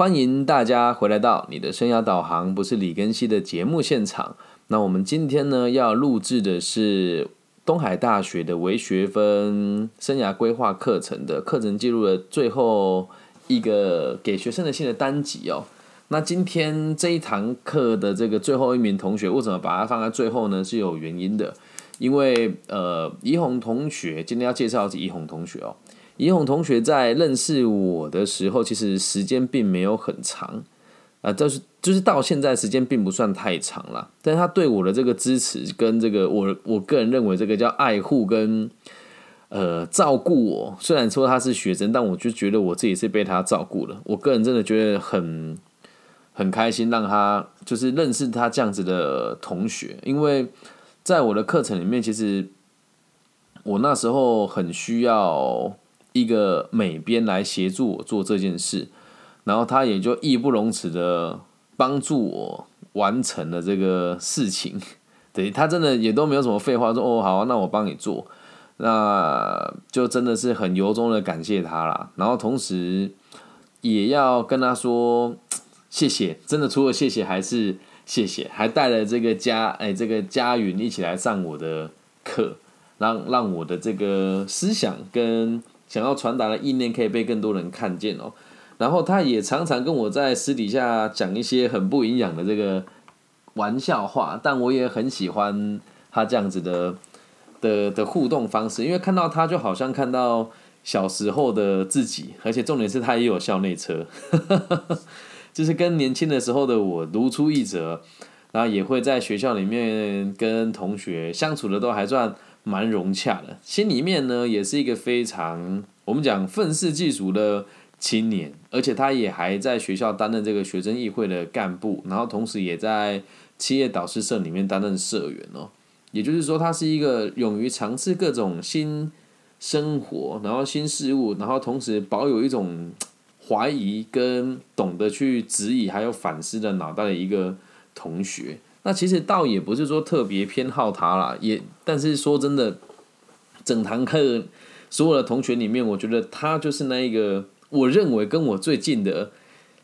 欢迎大家回来到你的生涯导航，不是李根熙的节目现场。那我们今天呢要录制的是东海大学的微学分生涯规划课程的课程记录的最后一个给学生的信的单集哦。那今天这一堂课的这个最后一名同学，为什么把它放在最后呢？是有原因的，因为呃，怡红同学今天要介绍的是怡红同学哦。怡红同学在认识我的时候，其实时间并没有很长，啊，就是就是到现在时间并不算太长了。但是他对我的这个支持跟这个我我个人认为这个叫爱护跟呃照顾我，虽然说他是学生，但我就觉得我自己是被他照顾了。我个人真的觉得很很开心，让他就是认识他这样子的同学，因为在我的课程里面，其实我那时候很需要。一个美编来协助我做这件事，然后他也就义不容辞的帮助我完成了这个事情。对他真的也都没有什么废话，说哦好，那我帮你做，那就真的是很由衷的感谢他啦。然后同时也要跟他说谢谢，真的除了谢谢还是谢谢，还带了这个家哎这个家云一起来上我的课，让让我的这个思想跟。想要传达的意念可以被更多人看见哦，然后他也常常跟我在私底下讲一些很不营养的这个玩笑话，但我也很喜欢他这样子的的的互动方式，因为看到他就好像看到小时候的自己，而且重点是他也有校内车，就是跟年轻的时候的我如出一辙，然后也会在学校里面跟同学相处的都还算。蛮融洽的，心里面呢也是一个非常我们讲愤世嫉俗的青年，而且他也还在学校担任这个学生议会的干部，然后同时也在企业导师社里面担任社员哦。也就是说，他是一个勇于尝试各种新生活，然后新事物，然后同时保有一种怀疑跟懂得去质疑还有反思的脑袋的一个同学。那其实倒也不是说特别偏好他啦，也但是说真的，整堂课所有的同学里面，我觉得他就是那一个我认为跟我最近的，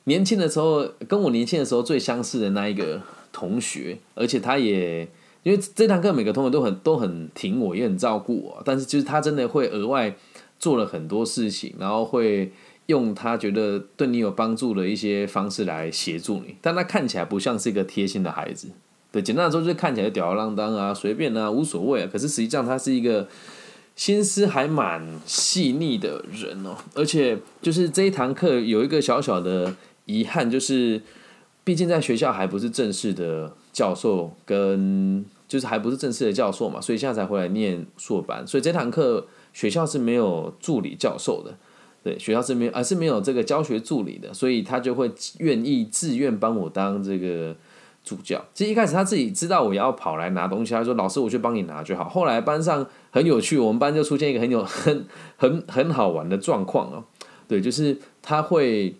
年轻的时候跟我年轻的时候最相似的那一个同学，而且他也因为这堂课每个同学都很都很挺我，也很照顾我，但是就是他真的会额外做了很多事情，然后会。用他觉得对你有帮助的一些方式来协助你，但他看起来不像是一个贴心的孩子。对，简单的说就是看起来吊儿郎当啊，随便啊，无所谓啊。可是实际上他是一个心思还蛮细腻的人哦。而且就是这一堂课有一个小小的遗憾，就是毕竟在学校还不是正式的教授，跟就是还不是正式的教授嘛，所以现在才回来念硕班。所以这堂课学校是没有助理教授的。对，学校这边而是没有这个教学助理的，所以他就会愿意自愿帮我当这个助教。其实一开始他自己知道我要跑来拿东西，他说：“老师，我去帮你拿就好。”后来班上很有趣，我们班就出现一个很有 很很很好玩的状况哦。对，就是他会，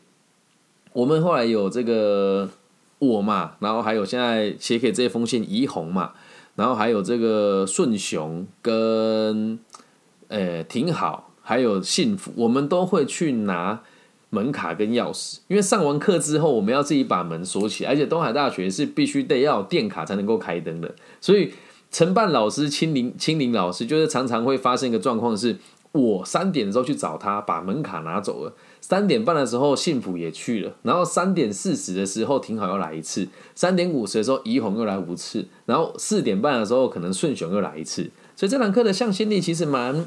我们后来有这个我嘛，然后还有现在写给这封信怡红嘛，然后还有这个顺雄跟呃挺好。还有幸福，我们都会去拿门卡跟钥匙，因为上完课之后，我们要自己把门锁起，而且东海大学是必须得要电卡才能够开灯的，所以承办老师、清零、清零老师，就是常常会发生一个状况，是我三点的时候去找他，把门卡拿走了，三点半的时候幸福也去了，然后三点四十的时候挺好又来一次，三点五十的时候怡红又来五次，然后四点半的时候可能顺雄又来一次，所以这堂课的向心力其实蛮。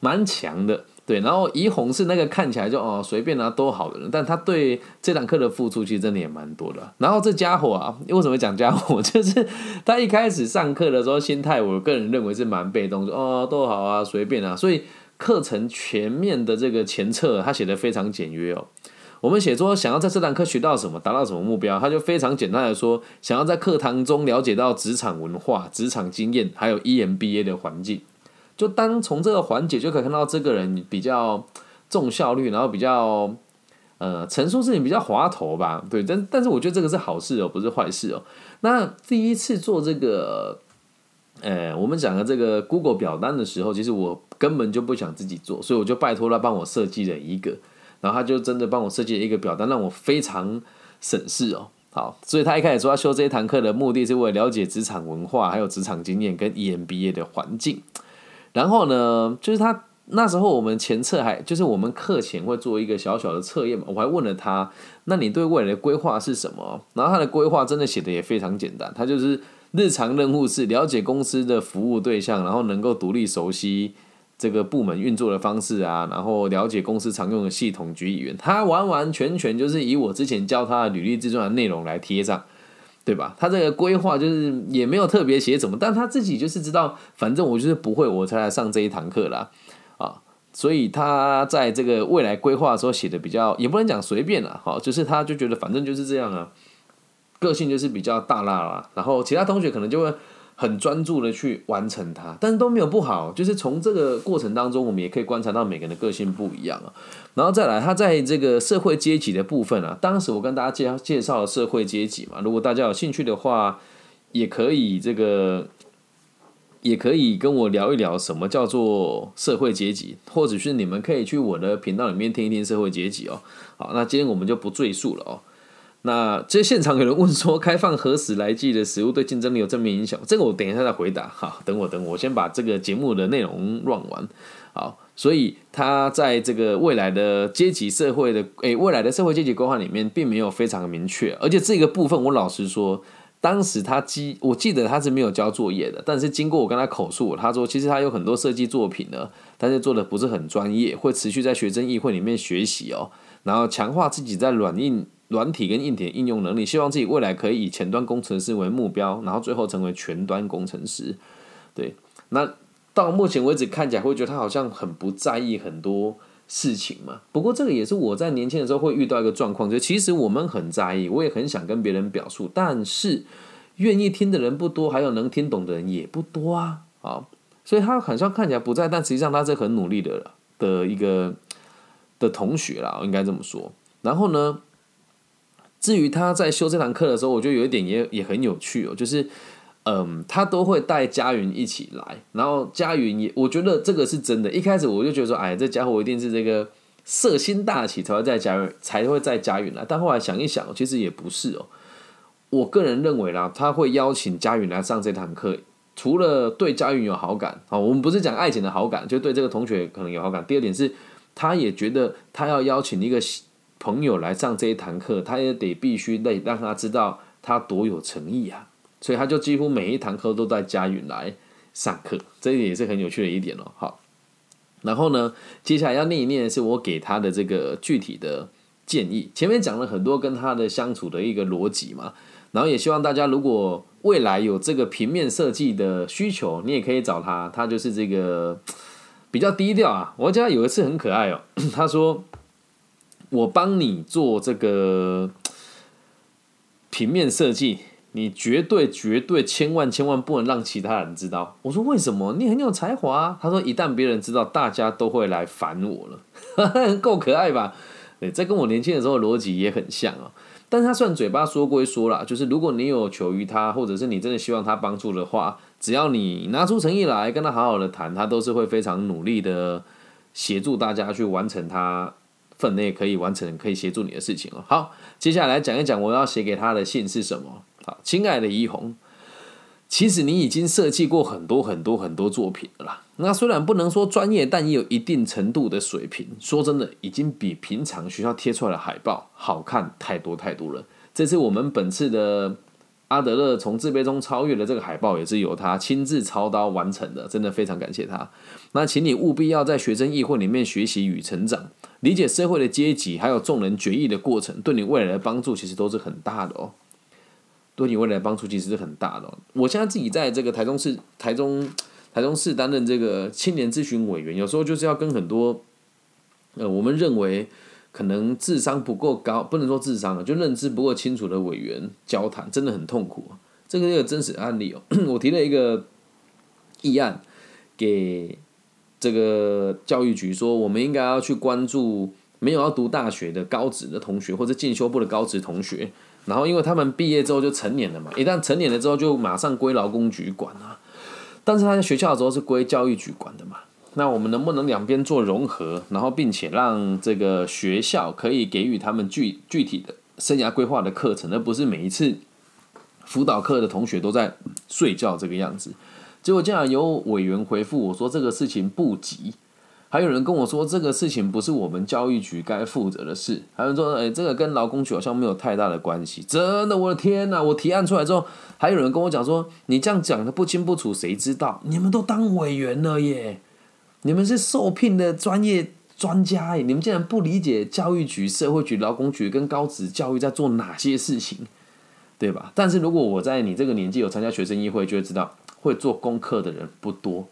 蛮强的，对，然后怡红是那个看起来就哦随便啊都好的人，但他对这堂课的付出其实真的也蛮多的。然后这家伙啊，为什么讲家伙？就是他一开始上课的时候心态，我个人认为是蛮被动，说哦都好啊随便啊。所以课程全面的这个前测他写的非常简约哦。我们写作想要在这堂课学到什么，达到什么目标，他就非常简单的说，想要在课堂中了解到职场文化、职场经验，还有 EMBA 的环境。就单从这个环节就可以看到，这个人比较重效率，然后比较呃陈述事情比较滑头吧，对，但但是我觉得这个是好事哦，不是坏事哦。那第一次做这个，呃，我们讲的这个 Google 表单的时候，其实我根本就不想自己做，所以我就拜托他帮我设计了一个。然后他就真的帮我设计了一个表单，让我非常省事哦。好，所以他一开始说要修这一堂课的目的是为了了解职场文化，还有职场经验跟 EMBA 的环境。然后呢，就是他那时候我们前测还就是我们课前会做一个小小的测验嘛，我还问了他，那你对未来的规划是什么？然后他的规划真的写的也非常简单，他就是日常任务是了解公司的服务对象，然后能够独立熟悉。这个部门运作的方式啊，然后了解公司常用的系统及语言，他完完全全就是以我之前教他的履历自传的内容来贴上，对吧？他这个规划就是也没有特别写怎么，但他自己就是知道，反正我就是不会，我才来上这一堂课啦，啊，所以他在这个未来规划的时候写的比较，也不能讲随便了，好，就是他就觉得反正就是这样啊，个性就是比较大辣啦，然后其他同学可能就会。很专注的去完成它，但是都没有不好。就是从这个过程当中，我们也可以观察到每个人的个性不一样啊。然后再来，他在这个社会阶级的部分啊，当时我跟大家介介绍社会阶级嘛。如果大家有兴趣的话，也可以这个，也可以跟我聊一聊什么叫做社会阶级，或者是你们可以去我的频道里面听一听社会阶级哦。好，那今天我们就不赘述了哦。那这现场有人问说，开放何时来季的食物对竞争力有正面影响？这个我等一下再回答。哈，等我等我先把这个节目的内容乱完。好，所以他在这个未来的阶级社会的诶，未来的社会阶级规划里面，并没有非常明确。而且这个部分，我老实说，当时他记，我记得他是没有交作业的。但是经过我跟他口述，他说其实他有很多设计作品呢，但是做的不是很专业，会持续在学生议会里面学习哦，然后强化自己在软硬。软体跟硬体的应用能力，希望自己未来可以以前端工程师为目标，然后最后成为全端工程师。对，那到目前为止看起来会觉得他好像很不在意很多事情嘛。不过这个也是我在年轻的时候会遇到一个状况，就其实我们很在意，我也很想跟别人表述，但是愿意听的人不多，还有能听懂的人也不多啊。啊，所以他好像看起来不在，但实际上他是很努力的的一个的同学啦，应该这么说。然后呢？至于他在修这堂课的时候，我觉得有一点也也很有趣哦，就是，嗯，他都会带佳云一起来，然后佳云也，我觉得这个是真的。一开始我就觉得说，哎，这家伙一定是这个色心大起才会在佳云才会在佳云来，但后来想一想，其实也不是哦。我个人认为啦，他会邀请佳云来上这堂课，除了对佳云有好感啊，我们不是讲爱情的好感，就对这个同学可能有好感。第二点是，他也觉得他要邀请一个。朋友来上这一堂课，他也得必须得让他知道他多有诚意啊，所以他就几乎每一堂课都在佳云来上课，这一点也是很有趣的一点哦。好，然后呢，接下来要念一念的是我给他的这个具体的建议。前面讲了很多跟他的相处的一个逻辑嘛，然后也希望大家如果未来有这个平面设计的需求，你也可以找他，他就是这个比较低调啊。我记得有一次很可爱哦，他说。我帮你做这个平面设计，你绝对绝对千万千万不能让其他人知道。我说为什么？你很有才华。他说一旦别人知道，大家都会来烦我了。够可爱吧？对，这跟我年轻的时候逻辑也很像啊。但他虽然嘴巴说归说了，就是如果你有求于他，或者是你真的希望他帮助的话，只要你拿出诚意来跟他好好的谈，他都是会非常努力的协助大家去完成他。分内可以完成，可以协助你的事情哦。好，接下来讲一讲我要写给他的信是什么。好，亲爱的怡红，其实你已经设计过很多很多很多作品了啦。那虽然不能说专业，但也有一定程度的水平。说真的，已经比平常学校贴出来的海报好看太多太多了。这是我们本次的。阿德勒从自卑中超越的这个海报也是由他亲自操刀完成的，真的非常感谢他。那请你务必要在学生议会里面学习与成长，理解社会的阶级，还有众人决议的过程，对你未来的帮助其实都是很大的哦。对你未来的帮助其实是很大的。我现在自己在这个台中市、台中、台中市担任这个青年咨询委员，有时候就是要跟很多呃，我们认为。可能智商不够高，不能说智商了，就认知不够清楚的委员交谈，真的很痛苦。这个一个真实案例哦，我提了一个议案给这个教育局，说我们应该要去关注没有要读大学的高职的同学，或者进修部的高职同学，然后因为他们毕业之后就成年了嘛，一旦成年了之后就马上归劳工局管啊，但是他在学校的时候是归教育局管的嘛。那我们能不能两边做融合，然后并且让这个学校可以给予他们具具体的生涯规划的课程，而不是每一次辅导课的同学都在睡觉这个样子。结果竟然有委员回复我说这个事情不急，还有人跟我说这个事情不是我们教育局该负责的事，还有人说哎这个跟劳工局好像没有太大的关系。真的，我的天呐！我提案出来之后，还有人跟我讲说你这样讲的不清不楚，谁知道？你们都当委员了耶！你们是受聘的专业专家耶！你们竟然不理解教育局、社会局、劳工局跟高职教育在做哪些事情，对吧？但是如果我在你这个年纪有参加学生议会，就会知道会做功课的人不多。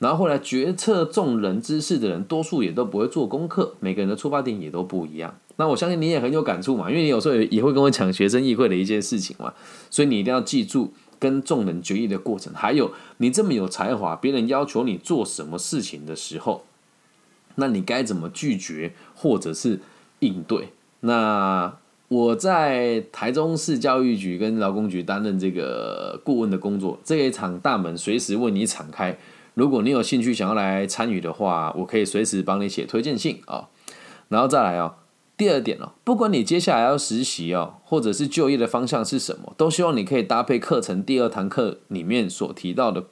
然后后来决策众人之事的人，多数也都不会做功课。每个人的出发点也都不一样。那我相信你也很有感触嘛，因为你有时候也也会跟我讲学生议会的一件事情嘛，所以你一定要记住。跟众人决议的过程，还有你这么有才华，别人要求你做什么事情的时候，那你该怎么拒绝或者是应对？那我在台中市教育局跟劳工局担任这个顾问的工作，这一场大门随时为你敞开。如果你有兴趣想要来参与的话，我可以随时帮你写推荐信啊。然后再来哦。第二点哦，不管你接下来要实习哦，或者是就业的方向是什么，都希望你可以搭配课程第二堂课里面所提到的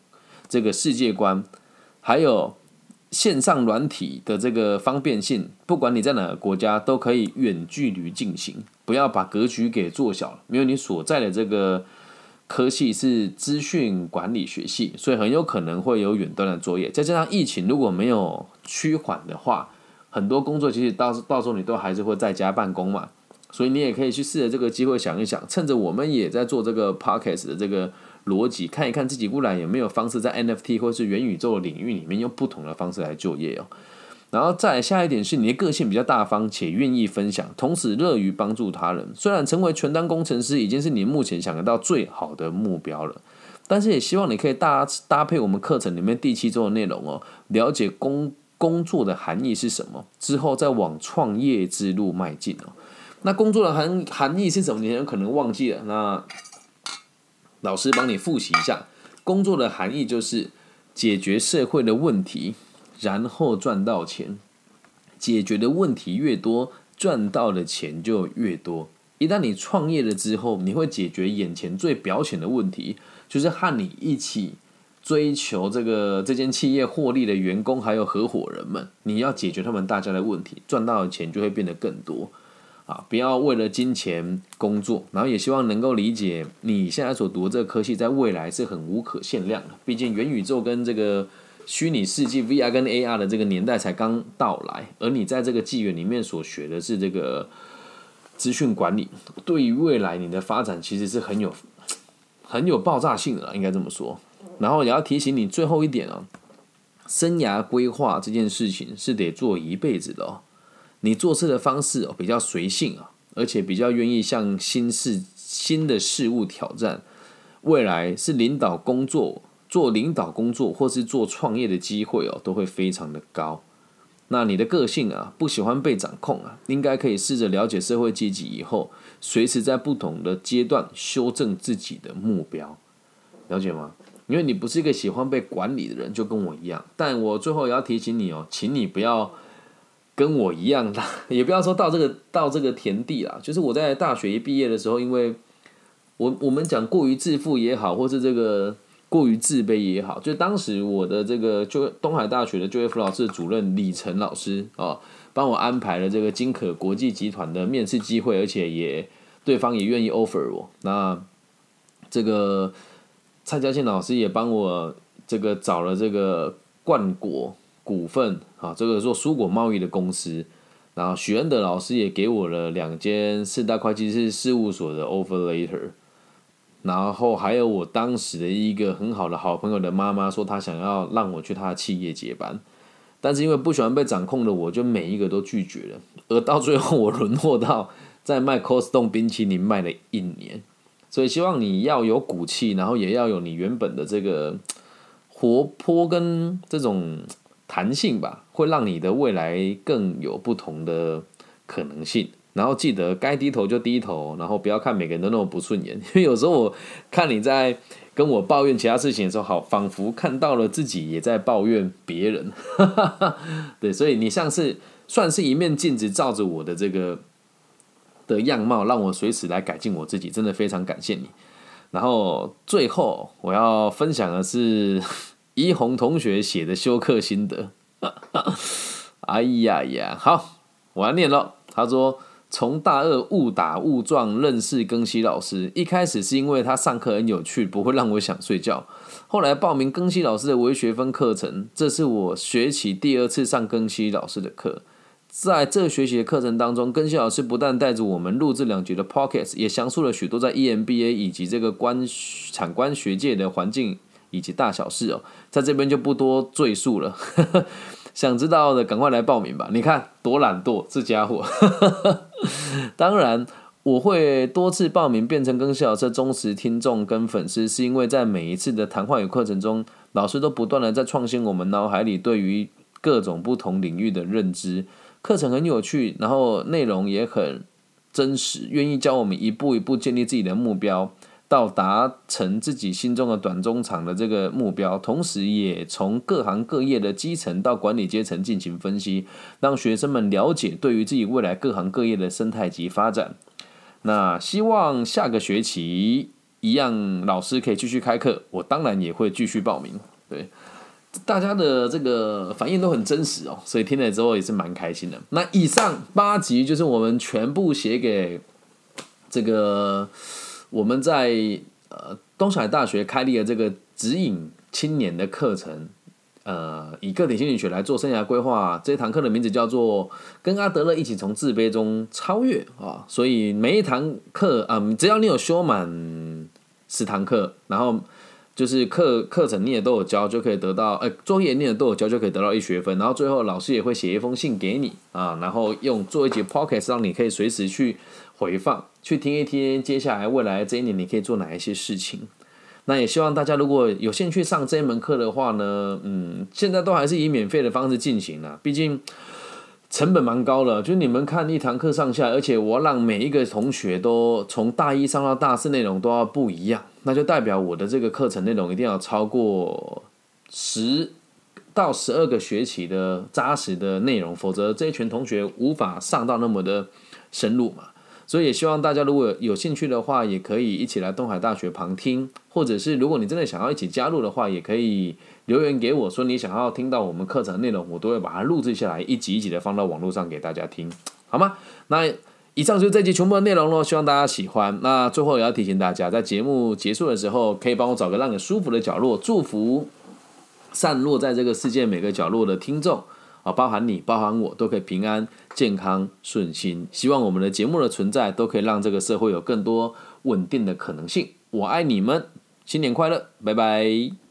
这个世界观，还有线上软体的这个方便性。不管你在哪个国家，都可以远距离进行，不要把格局给做小了。因为你所在的这个科系是资讯管理学系，所以很有可能会有远端的作业。再加上疫情如果没有趋缓的话，很多工作其实到到时候你都还是会在家办公嘛，所以你也可以去试着这个机会想一想，趁着我们也在做这个 podcast 的这个逻辑，看一看自己未来有没有方式在 NFT 或是元宇宙的领域里面用不同的方式来就业哦。然后再下一点是你的个性比较大方且愿意分享，同时乐于帮助他人。虽然成为全单工程师已经是你目前想得到最好的目标了，但是也希望你可以搭搭配我们课程里面第七周的内容哦，了解工。工作的含义是什么？之后再往创业之路迈进哦。那工作的含含义是什么？你有可能忘记了。那老师帮你复习一下。工作的含义就是解决社会的问题，然后赚到钱。解决的问题越多，赚到的钱就越多。一旦你创业了之后，你会解决眼前最表浅的问题，就是和你一起。追求这个这间企业获利的员工还有合伙人们，你要解决他们大家的问题，赚到的钱就会变得更多啊！不要为了金钱工作，然后也希望能够理解你现在所读这个科系，在未来是很无可限量的。毕竟元宇宙跟这个虚拟世界 VR 跟 AR 的这个年代才刚到来，而你在这个纪元里面所学的是这个资讯管理，对于未来你的发展其实是很有很有爆炸性的，应该这么说。然后也要提醒你最后一点哦，生涯规划这件事情是得做一辈子的哦。你做事的方式哦比较随性啊，而且比较愿意向新事新的事物挑战。未来是领导工作、做领导工作或是做创业的机会哦，都会非常的高。那你的个性啊，不喜欢被掌控啊，应该可以试着了解社会阶级以后，随时在不同的阶段修正自己的目标，了解吗？因为你不是一个喜欢被管理的人，就跟我一样。但我最后也要提醒你哦，请你不要跟我一样啦，也不要说到这个到这个田地啦。就是我在大学一毕业的时候，因为我我们讲过于自负也好，或是这个过于自卑也好，就当时我的这个就东海大学的就业辅导室主任李晨老师哦，帮我安排了这个金可国际集团的面试机会，而且也对方也愿意 offer 我。那这个。蔡嘉庆老师也帮我这个找了这个冠果股份啊，这个做蔬果贸易的公司。然后许恩德老师也给我了两间四大会计师事务所的 offer letter。然后还有我当时的一个很好的好朋友的妈妈说，她想要让我去她的企业接班，但是因为不喜欢被掌控的，我就每一个都拒绝了。而到最后，我沦落到在卖 Costco 冰淇淋卖了一年。所以希望你要有骨气，然后也要有你原本的这个活泼跟这种弹性吧，会让你的未来更有不同的可能性。然后记得该低头就低头，然后不要看每个人都那么不顺眼，因为有时候我看你在跟我抱怨其他事情的时候，好，仿佛看到了自己也在抱怨别人。对，所以你像是算是一面镜子，照着我的这个的样貌，让我随时来改进我自己，真的非常感谢你。然后最后我要分享的是 一红同学写的休课心得。哎呀呀，好，我要念了。他说。从大二误打误撞认识庚希老师，一开始是因为他上课很有趣，不会让我想睡觉。后来报名庚希老师的微学分课程，这是我学期第二次上庚希老师的课。在这学习的课程当中，庚希老师不但带着我们录制两集的 Pockets，也详述了许多在 EMBA 以及这个官产官学界的环境以及大小事哦，在这边就不多赘述了。想知道的赶快来报名吧！你看多懒惰，这家伙。当然，我会多次报名变成更小的忠实听众跟粉丝，是因为在每一次的谈话与课程中，老师都不断的在创新我们脑海里对于各种不同领域的认知。课程很有趣，然后内容也很真实，愿意教我们一步一步建立自己的目标。到达成自己心中的短中长的这个目标，同时也从各行各业的基层到管理阶层进行分析，让学生们了解对于自己未来各行各业的生态及发展。那希望下个学期一样，老师可以继续开课，我当然也会继续报名。对，大家的这个反应都很真实哦，所以听了之后也是蛮开心的。那以上八集就是我们全部写给这个。我们在呃东海大学开立的这个指引青年的课程，呃，以个体心理学来做生涯规划。这堂课的名字叫做“跟阿德勒一起从自卑中超越”啊。所以每一堂课，嗯，只要你有修满十堂课，然后就是课课程你也都有交，就可以得到，呃，作业你也都有交，就可以得到一学分。然后最后老师也会写一封信给你啊，然后用做一节 pocket，让你可以随时去。回放去听一听，接下来未来这一年你可以做哪一些事情？那也希望大家如果有兴趣上这一门课的话呢，嗯，现在都还是以免费的方式进行了，毕竟成本蛮高的。就是你们看一堂课上下，而且我让每一个同学都从大一上到大四内容都要不一样，那就代表我的这个课程内容一定要超过十到十二个学期的扎实的内容，否则这一群同学无法上到那么的深入嘛。所以也希望大家如果有兴趣的话，也可以一起来东海大学旁听，或者是如果你真的想要一起加入的话，也可以留言给我说你想要听到我们课程内容，我都会把它录制下来，一集一集的放到网络上给大家听，好吗？那以上就是这集全部的内容喽，希望大家喜欢。那最后也要提醒大家，在节目结束的时候，可以帮我找个让你舒服的角落，祝福散落在这个世界每个角落的听众。啊，包含你，包含我，都可以平安、健康、顺心。希望我们的节目的存在，都可以让这个社会有更多稳定的可能性。我爱你们，新年快乐，拜拜。